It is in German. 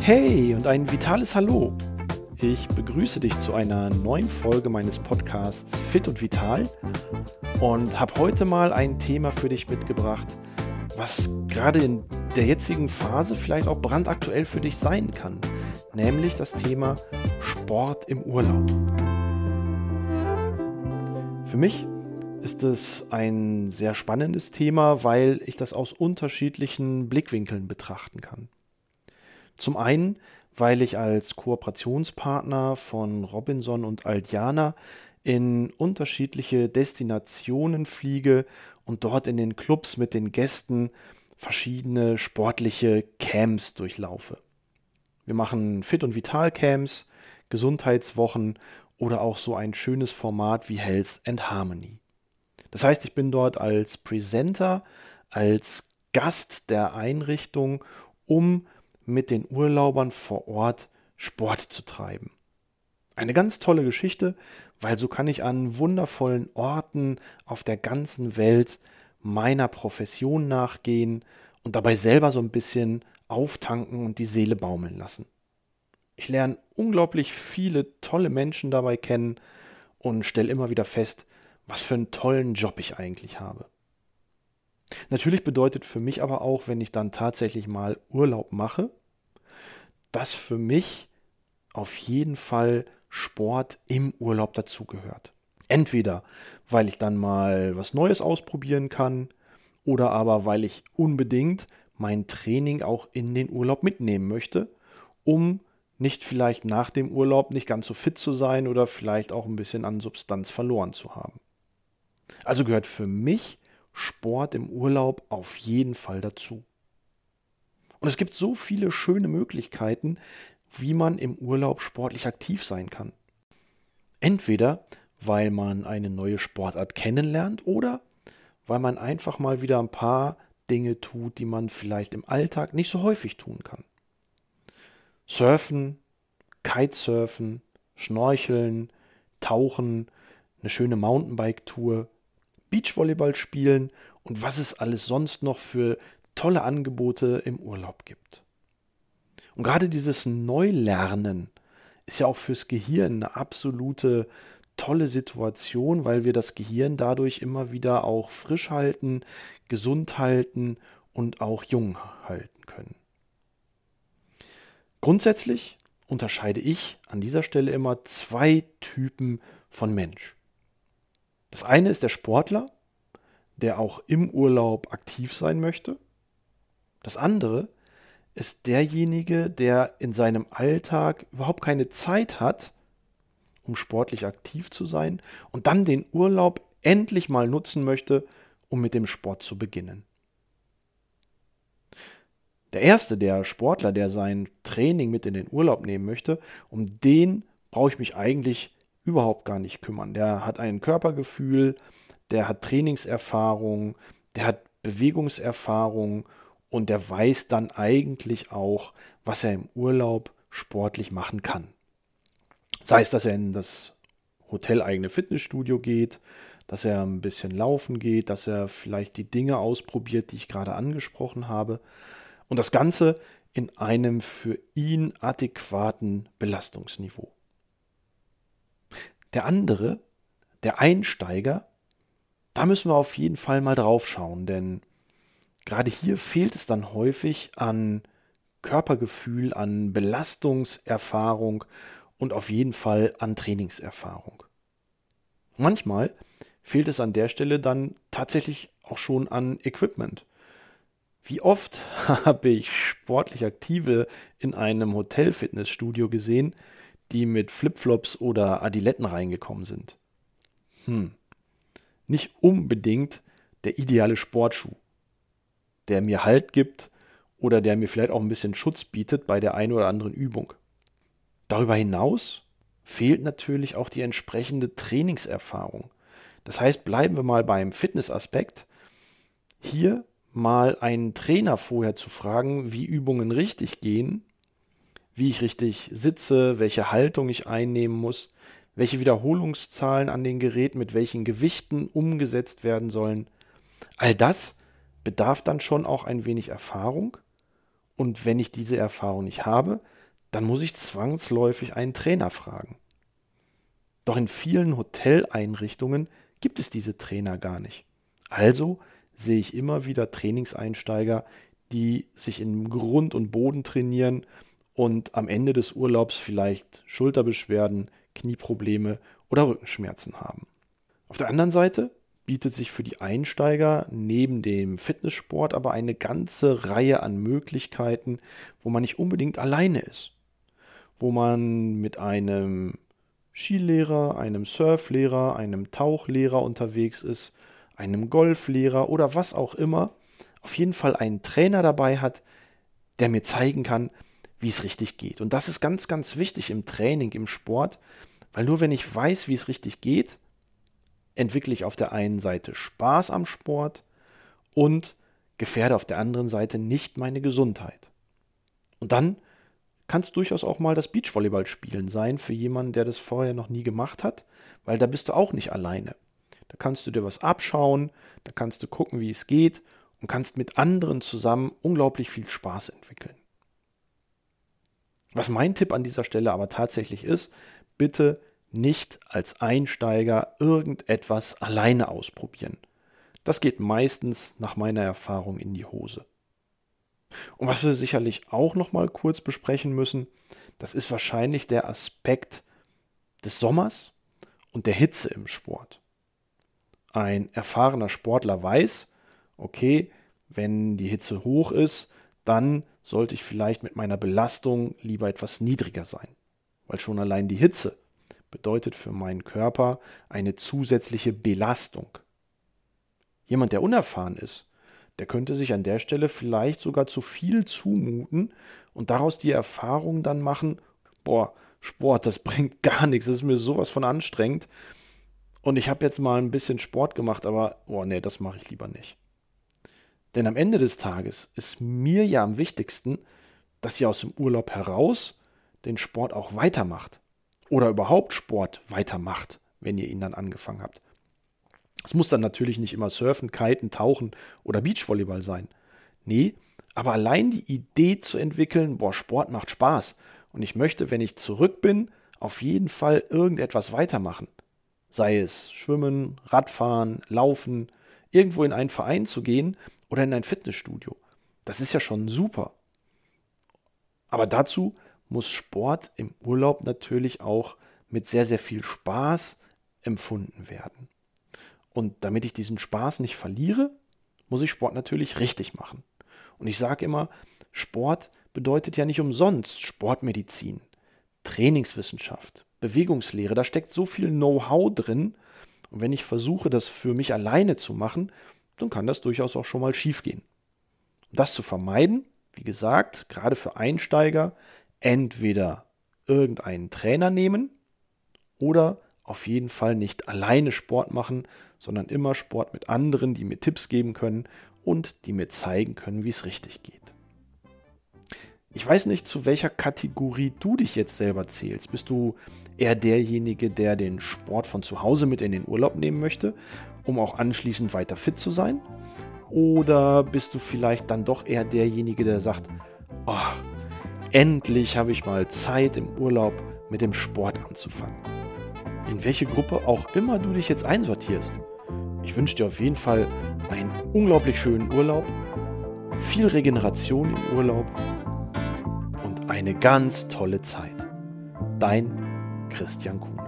Hey und ein vitales Hallo. Ich begrüße dich zu einer neuen Folge meines Podcasts Fit und Vital und habe heute mal ein Thema für dich mitgebracht, was gerade in der jetzigen Phase vielleicht auch brandaktuell für dich sein kann, nämlich das Thema Sport im Urlaub. Für mich ist es ein sehr spannendes Thema, weil ich das aus unterschiedlichen Blickwinkeln betrachten kann. Zum einen, weil ich als Kooperationspartner von Robinson und Aldiana in unterschiedliche Destinationen fliege und dort in den Clubs mit den Gästen verschiedene sportliche Camps durchlaufe. Wir machen Fit- und Vital-Camps, Gesundheitswochen oder auch so ein schönes Format wie Health and Harmony. Das heißt, ich bin dort als Presenter, als Gast der Einrichtung, um mit den Urlaubern vor Ort Sport zu treiben. Eine ganz tolle Geschichte, weil so kann ich an wundervollen Orten auf der ganzen Welt meiner Profession nachgehen und dabei selber so ein bisschen auftanken und die Seele baumeln lassen. Ich lerne unglaublich viele tolle Menschen dabei kennen und stelle immer wieder fest, was für einen tollen Job ich eigentlich habe. Natürlich bedeutet für mich aber auch, wenn ich dann tatsächlich mal Urlaub mache, dass für mich auf jeden Fall Sport im Urlaub dazugehört. Entweder, weil ich dann mal was Neues ausprobieren kann oder aber, weil ich unbedingt mein Training auch in den Urlaub mitnehmen möchte, um nicht vielleicht nach dem Urlaub nicht ganz so fit zu sein oder vielleicht auch ein bisschen an Substanz verloren zu haben. Also gehört für mich Sport im Urlaub auf jeden Fall dazu. Und es gibt so viele schöne Möglichkeiten, wie man im Urlaub sportlich aktiv sein kann. Entweder weil man eine neue Sportart kennenlernt oder weil man einfach mal wieder ein paar Dinge tut, die man vielleicht im Alltag nicht so häufig tun kann. Surfen, Kitesurfen, Schnorcheln, Tauchen, eine schöne Mountainbike-Tour, Beachvolleyball spielen und was es alles sonst noch für tolle Angebote im Urlaub gibt. Und gerade dieses Neulernen ist ja auch fürs Gehirn eine absolute tolle Situation, weil wir das Gehirn dadurch immer wieder auch frisch halten, gesund halten und auch jung halten können. Grundsätzlich unterscheide ich an dieser Stelle immer zwei Typen von Mensch. Das eine ist der Sportler, der auch im Urlaub aktiv sein möchte. Das andere ist derjenige, der in seinem Alltag überhaupt keine Zeit hat, um sportlich aktiv zu sein und dann den Urlaub endlich mal nutzen möchte, um mit dem Sport zu beginnen. Der erste, der Sportler, der sein Training mit in den Urlaub nehmen möchte, um den brauche ich mich eigentlich überhaupt gar nicht kümmern. Der hat ein Körpergefühl, der hat Trainingserfahrung, der hat Bewegungserfahrung und der weiß dann eigentlich auch, was er im Urlaub sportlich machen kann. Sei es, dass er in das hoteleigene Fitnessstudio geht, dass er ein bisschen laufen geht, dass er vielleicht die Dinge ausprobiert, die ich gerade angesprochen habe. Und das Ganze in einem für ihn adäquaten Belastungsniveau. Der andere, der Einsteiger, da müssen wir auf jeden Fall mal drauf schauen, denn gerade hier fehlt es dann häufig an Körpergefühl, an Belastungserfahrung und auf jeden Fall an Trainingserfahrung. Manchmal fehlt es an der Stelle dann tatsächlich auch schon an Equipment. Wie oft habe ich sportlich Aktive in einem Hotel-Fitnessstudio gesehen, die mit Flipflops oder Adiletten reingekommen sind? Hm. Nicht unbedingt der ideale Sportschuh der mir Halt gibt oder der mir vielleicht auch ein bisschen Schutz bietet bei der einen oder anderen Übung. Darüber hinaus fehlt natürlich auch die entsprechende Trainingserfahrung. Das heißt, bleiben wir mal beim Fitnessaspekt. Hier mal einen Trainer vorher zu fragen, wie Übungen richtig gehen, wie ich richtig sitze, welche Haltung ich einnehmen muss, welche Wiederholungszahlen an den Geräten mit welchen Gewichten umgesetzt werden sollen. All das bedarf dann schon auch ein wenig Erfahrung. Und wenn ich diese Erfahrung nicht habe, dann muss ich zwangsläufig einen Trainer fragen. Doch in vielen Hoteleinrichtungen gibt es diese Trainer gar nicht. Also sehe ich immer wieder Trainingseinsteiger, die sich in Grund und Boden trainieren und am Ende des Urlaubs vielleicht Schulterbeschwerden, Knieprobleme oder Rückenschmerzen haben. Auf der anderen Seite bietet sich für die Einsteiger neben dem Fitnesssport aber eine ganze Reihe an Möglichkeiten, wo man nicht unbedingt alleine ist. Wo man mit einem Skilehrer, einem Surflehrer, einem Tauchlehrer unterwegs ist, einem Golflehrer oder was auch immer, auf jeden Fall einen Trainer dabei hat, der mir zeigen kann, wie es richtig geht. Und das ist ganz, ganz wichtig im Training, im Sport, weil nur wenn ich weiß, wie es richtig geht, entwickle ich auf der einen Seite Spaß am Sport und gefährde auf der anderen Seite nicht meine Gesundheit. Und dann kann es durchaus auch mal das Beachvolleyballspielen sein für jemanden, der das vorher noch nie gemacht hat, weil da bist du auch nicht alleine. Da kannst du dir was abschauen, da kannst du gucken, wie es geht und kannst mit anderen zusammen unglaublich viel Spaß entwickeln. Was mein Tipp an dieser Stelle aber tatsächlich ist, bitte nicht als Einsteiger irgendetwas alleine ausprobieren. Das geht meistens nach meiner Erfahrung in die Hose. Und was wir sicherlich auch noch mal kurz besprechen müssen, das ist wahrscheinlich der Aspekt des Sommers und der Hitze im Sport. Ein erfahrener Sportler weiß, okay, wenn die Hitze hoch ist, dann sollte ich vielleicht mit meiner Belastung lieber etwas niedriger sein, weil schon allein die Hitze bedeutet für meinen Körper eine zusätzliche Belastung. Jemand, der unerfahren ist, der könnte sich an der Stelle vielleicht sogar zu viel zumuten und daraus die Erfahrung dann machen, boah, Sport, das bringt gar nichts, das ist mir sowas von anstrengend. Und ich habe jetzt mal ein bisschen Sport gemacht, aber, boah, nee, das mache ich lieber nicht. Denn am Ende des Tages ist mir ja am wichtigsten, dass ihr aus dem Urlaub heraus den Sport auch weitermacht. Oder überhaupt Sport weitermacht, wenn ihr ihn dann angefangen habt. Es muss dann natürlich nicht immer Surfen, Kiten, Tauchen oder Beachvolleyball sein. Nee, aber allein die Idee zu entwickeln, boah, Sport macht Spaß und ich möchte, wenn ich zurück bin, auf jeden Fall irgendetwas weitermachen. Sei es Schwimmen, Radfahren, Laufen, irgendwo in einen Verein zu gehen oder in ein Fitnessstudio. Das ist ja schon super. Aber dazu muss Sport im Urlaub natürlich auch mit sehr, sehr viel Spaß empfunden werden. Und damit ich diesen Spaß nicht verliere, muss ich Sport natürlich richtig machen. Und ich sage immer, Sport bedeutet ja nicht umsonst Sportmedizin, Trainingswissenschaft, Bewegungslehre. Da steckt so viel Know-how drin. Und wenn ich versuche, das für mich alleine zu machen, dann kann das durchaus auch schon mal schiefgehen. Um das zu vermeiden, wie gesagt, gerade für Einsteiger, entweder irgendeinen Trainer nehmen oder auf jeden Fall nicht alleine Sport machen, sondern immer Sport mit anderen, die mir Tipps geben können und die mir zeigen können, wie es richtig geht. Ich weiß nicht, zu welcher Kategorie du dich jetzt selber zählst. Bist du eher derjenige, der den Sport von zu Hause mit in den Urlaub nehmen möchte, um auch anschließend weiter fit zu sein? Oder bist du vielleicht dann doch eher derjenige, der sagt, oh, endlich habe ich mal Zeit im Urlaub mit dem Sport anzufangen? In welche Gruppe auch immer du dich jetzt einsortierst. Ich wünsche dir auf jeden Fall einen unglaublich schönen Urlaub, viel Regeneration im Urlaub und eine ganz tolle Zeit. Dein Christian Kuhn.